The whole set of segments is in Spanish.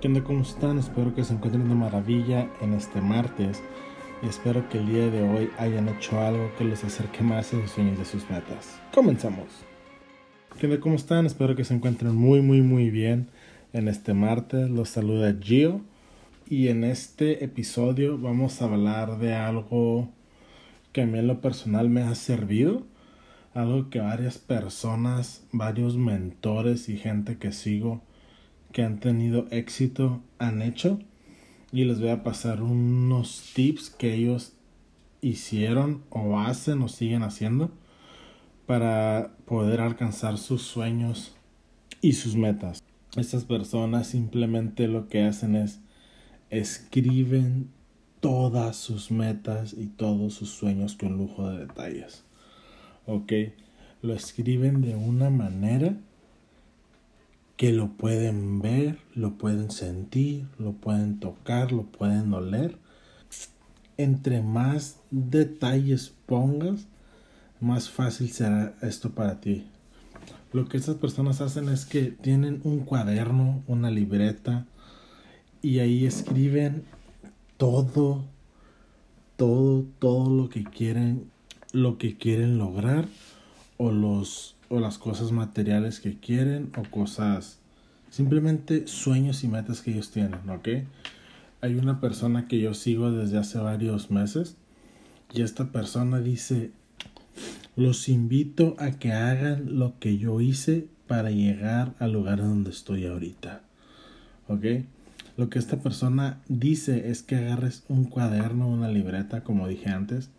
¿Qué onda? ¿Cómo están? Espero que se encuentren de maravilla en este martes. Y espero que el día de hoy hayan hecho algo que les acerque más a sus sueños y a sus metas. Comenzamos. ¿Qué onda? ¿Cómo están? Espero que se encuentren muy, muy, muy bien en este martes. Los saluda Gio. Y en este episodio vamos a hablar de algo que a mí en lo personal me ha servido. Algo que varias personas, varios mentores y gente que sigo que han tenido éxito han hecho y les voy a pasar unos tips que ellos hicieron o hacen o siguen haciendo para poder alcanzar sus sueños y sus metas. Estas personas simplemente lo que hacen es escriben todas sus metas y todos sus sueños con lujo de detalles. ¿Ok? Lo escriben de una manera que lo pueden ver, lo pueden sentir, lo pueden tocar, lo pueden oler. Entre más detalles pongas, más fácil será esto para ti. Lo que estas personas hacen es que tienen un cuaderno, una libreta, y ahí escriben todo, todo, todo lo que quieren, lo que quieren lograr, o los o las cosas materiales que quieren o cosas simplemente sueños y metas que ellos tienen, ¿ok? Hay una persona que yo sigo desde hace varios meses y esta persona dice, los invito a que hagan lo que yo hice para llegar al lugar donde estoy ahorita, ¿ok? Lo que esta persona dice es que agarres un cuaderno, una libreta, como dije antes,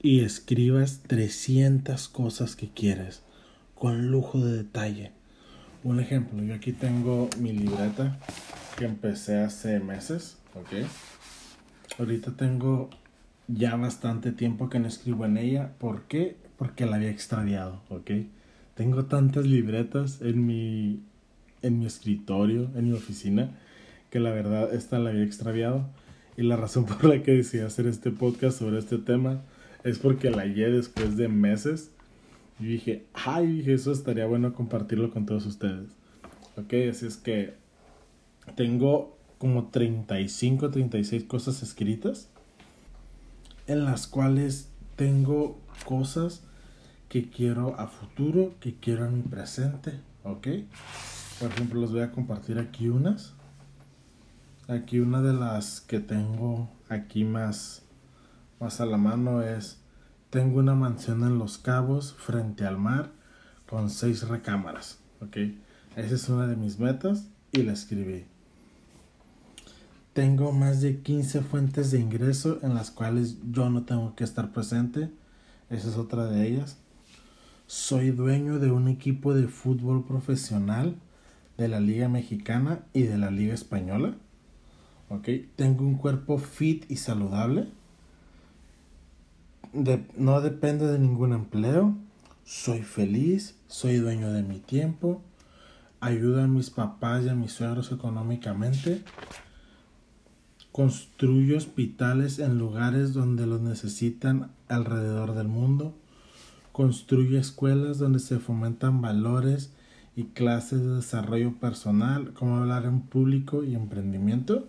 y escribas 300 cosas que quieres con lujo de detalle. Un ejemplo, yo aquí tengo mi libreta que empecé hace meses, ¿ok? Ahorita tengo ya bastante tiempo que no escribo en ella. ¿Por qué? Porque la había extraviado, ¿ok? Tengo tantas libretas en mi, en mi escritorio, en mi oficina, que la verdad esta la había extraviado. Y la razón por la que decidí hacer este podcast sobre este tema es porque la hallé después de meses y dije, ay, dije, eso estaría bueno compartirlo con todos ustedes. Ok, así es que tengo como 35, 36 cosas escritas en las cuales tengo cosas que quiero a futuro, que quiero en mi presente, ¿ok? Por ejemplo, les voy a compartir aquí unas. Aquí una de las que tengo aquí más, más a la mano es tengo una mansión en Los Cabos, frente al mar, con seis recámaras. ¿Ok? Esa es una de mis metas y la escribí. Tengo más de 15 fuentes de ingreso en las cuales yo no tengo que estar presente. Esa es otra de ellas. Soy dueño de un equipo de fútbol profesional de la Liga Mexicana y de la Liga Española. ¿Ok? Tengo un cuerpo fit y saludable no depende de ningún empleo, soy feliz, soy dueño de mi tiempo, ayudo a mis papás y a mis suegros económicamente, construyo hospitales en lugares donde los necesitan alrededor del mundo, construyo escuelas donde se fomentan valores y clases de desarrollo personal, como hablar en público y emprendimiento,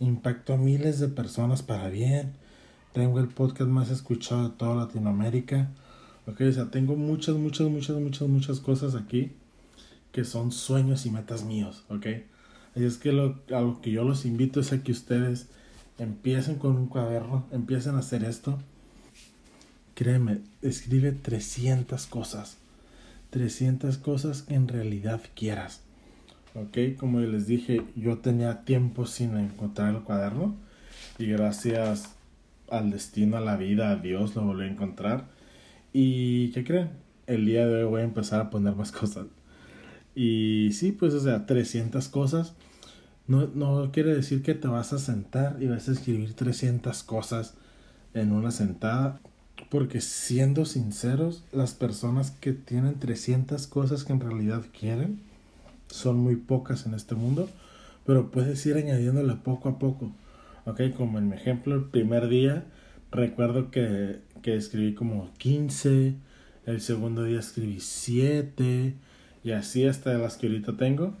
impacto a miles de personas para bien, tengo el podcast más escuchado de toda Latinoamérica. Ok, o sea, tengo muchas, muchas, muchas, muchas, muchas cosas aquí que son sueños y metas míos, ok. Así es que lo, a lo que yo los invito es a que ustedes empiecen con un cuaderno, empiecen a hacer esto. Créeme, escribe 300 cosas. 300 cosas que en realidad quieras. Ok, como les dije, yo tenía tiempo sin encontrar el cuaderno. Y gracias al destino, a la vida, a Dios, lo volví a encontrar. ¿Y qué creen? El día de hoy voy a empezar a poner más cosas. Y sí, pues, o sea, 300 cosas. No, no quiere decir que te vas a sentar y vas a escribir 300 cosas en una sentada. Porque siendo sinceros, las personas que tienen 300 cosas que en realidad quieren son muy pocas en este mundo. Pero puedes ir añadiéndole poco a poco. Ok, como en mi ejemplo, el primer día recuerdo que, que escribí como 15, el segundo día escribí 7 y así hasta las que ahorita tengo.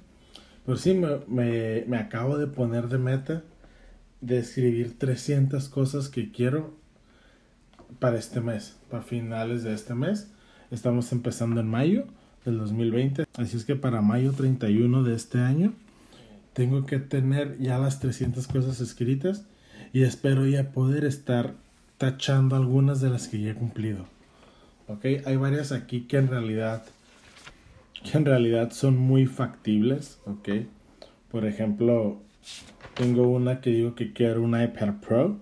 Pero sí, me, me, me acabo de poner de meta de escribir 300 cosas que quiero para este mes, para finales de este mes. Estamos empezando en mayo del 2020, así es que para mayo 31 de este año tengo que tener ya las 300 cosas escritas y espero ya poder estar tachando algunas de las que ya he cumplido. Ok, hay varias aquí que en realidad que en realidad son muy factibles, ok. Por ejemplo, tengo una que digo que quiero un iPad Pro,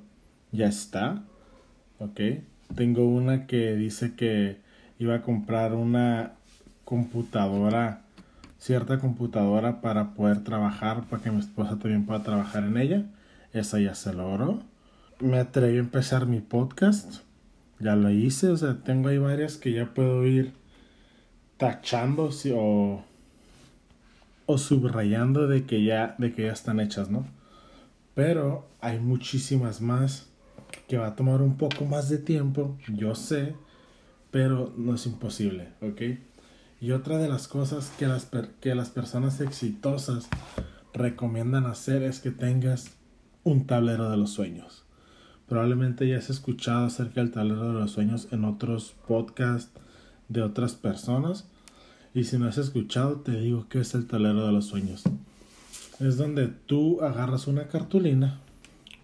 ya está, ok. Tengo una que dice que iba a comprar una computadora, cierta computadora para poder trabajar, para que mi esposa también pueda trabajar en ella. Esa ya se logró. Me atreví a empezar mi podcast. Ya lo hice, o sea, tengo ahí varias que ya puedo ir tachando o, o subrayando de que ya de que ya están hechas, ¿no? Pero hay muchísimas más que va a tomar un poco más de tiempo, yo sé, pero no es imposible, ¿ok? Y otra de las cosas que las, que las personas exitosas recomiendan hacer es que tengas un tablero de los sueños. Probablemente ya has escuchado acerca del tablero de los sueños en otros podcasts de otras personas. Y si no has escuchado, te digo que es el tablero de los sueños. Es donde tú agarras una cartulina,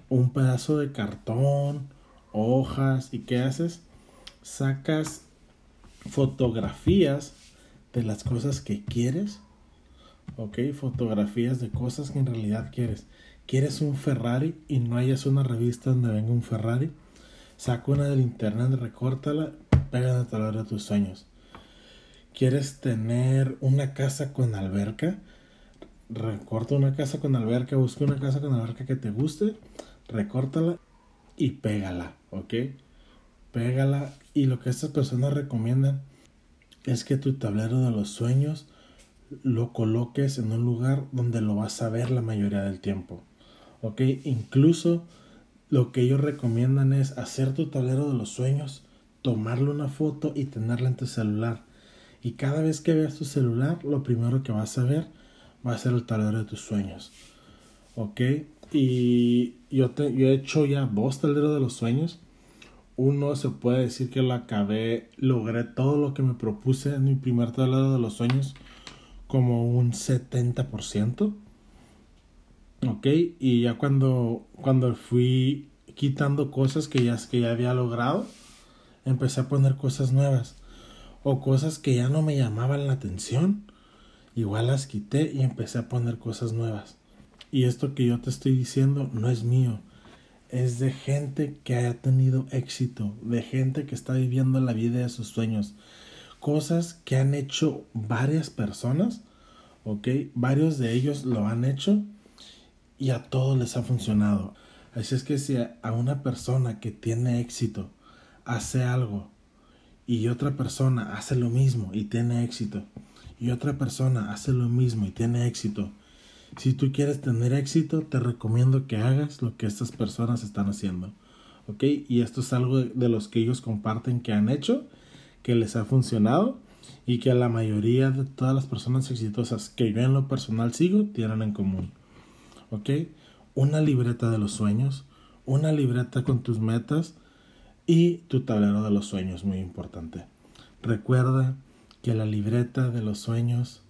un pedazo de cartón, hojas y ¿qué haces? Sacas fotografías de las cosas que quieres. Ok, fotografías de cosas que en realidad quieres. ¿Quieres un Ferrari y no hayas una revista donde venga un Ferrari? Saca una del internet, recórtala, pégala a tablero de tus sueños. ¿Quieres tener una casa con alberca? Recorta una casa con alberca, busca una casa con alberca que te guste, recórtala y pégala, ¿ok? Pégala y lo que estas personas recomiendan es que tu tablero de los sueños lo coloques en un lugar donde lo vas a ver la mayoría del tiempo. ¿ok? Incluso lo que ellos recomiendan es hacer tu tablero de los sueños, tomarle una foto y tenerla en tu celular. Y cada vez que veas tu celular, lo primero que vas a ver va a ser el tablero de tus sueños. ¿Ok? Y yo, te, yo he hecho ya dos tableros de los sueños. Uno se puede decir que lo acabé, logré todo lo que me propuse en mi primer tablero de los sueños como un 70%. Ok, y ya cuando, cuando fui quitando cosas que ya, que ya había logrado, empecé a poner cosas nuevas. O cosas que ya no me llamaban la atención, igual las quité y empecé a poner cosas nuevas. Y esto que yo te estoy diciendo no es mío, es de gente que haya tenido éxito, de gente que está viviendo la vida de sus sueños. Cosas que han hecho varias personas, ok, varios de ellos lo han hecho y a todos les ha funcionado. Así es que si a una persona que tiene éxito hace algo y otra persona hace lo mismo y tiene éxito y otra persona hace lo mismo y tiene éxito, si tú quieres tener éxito te recomiendo que hagas lo que estas personas están haciendo. ¿Ok? Y esto es algo de los que ellos comparten que han hecho, que les ha funcionado y que a la mayoría de todas las personas exitosas que yo en lo personal sigo tienen en común. ¿ok? Una libreta de los sueños, una libreta con tus metas y tu tablero de los sueños, muy importante. Recuerda que la libreta de los sueños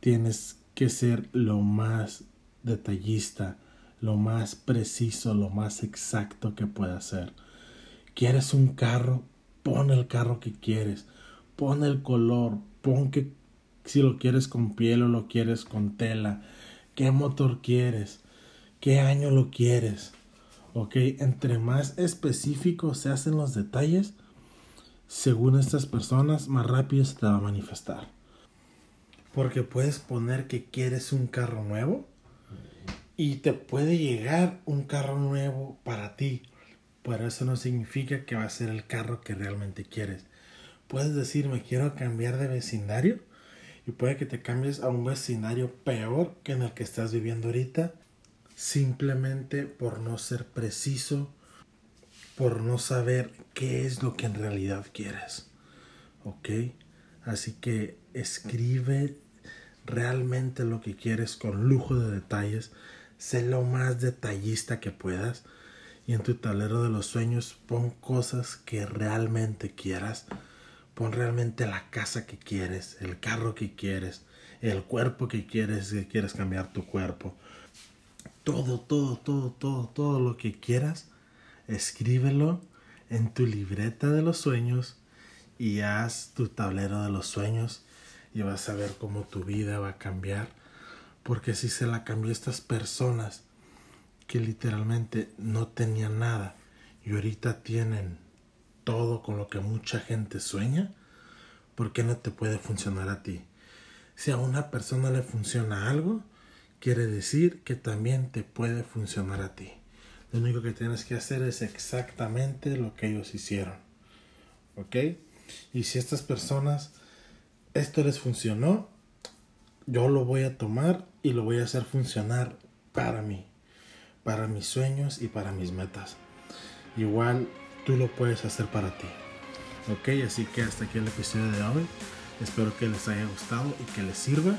tienes que ser lo más detallista, lo más preciso, lo más exacto que pueda ser. ¿Quieres un carro? Pon el carro que quieres. Pon el color. Pon que si lo quieres con piel o lo quieres con tela qué motor quieres, qué año lo quieres. Ok, entre más específicos se hacen los detalles, según estas personas, más rápido se te va a manifestar. Porque puedes poner que quieres un carro nuevo y te puede llegar un carro nuevo para ti. Pero eso no significa que va a ser el carro que realmente quieres. Puedes decir, me quiero cambiar de vecindario y puede que te cambies a un vecindario peor que en el que estás viviendo ahorita simplemente por no ser preciso, por no saber qué es lo que en realidad quieres. ¿Ok? Así que escribe realmente lo que quieres con lujo de detalles. Sé lo más detallista que puedas. Y en tu tablero de los sueños pon cosas que realmente quieras. Pon realmente la casa que quieres, el carro que quieres, el cuerpo que quieres, si quieres cambiar tu cuerpo. Todo, todo, todo, todo, todo lo que quieras, escríbelo en tu libreta de los sueños y haz tu tablero de los sueños y vas a ver cómo tu vida va a cambiar. Porque si se la cambió a estas personas que literalmente no tenían nada y ahorita tienen todo con lo que mucha gente sueña, ¿por qué no te puede funcionar a ti? Si a una persona le funciona algo, quiere decir que también te puede funcionar a ti. Lo único que tienes que hacer es exactamente lo que ellos hicieron. ¿Ok? Y si estas personas, esto les funcionó, yo lo voy a tomar y lo voy a hacer funcionar para mí, para mis sueños y para mis metas. Igual tú lo puedes hacer para ti. Ok, así que hasta aquí el episodio de hoy. Espero que les haya gustado y que les sirva.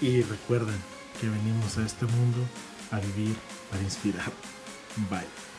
Y recuerden que venimos a este mundo a vivir para inspirar. Bye.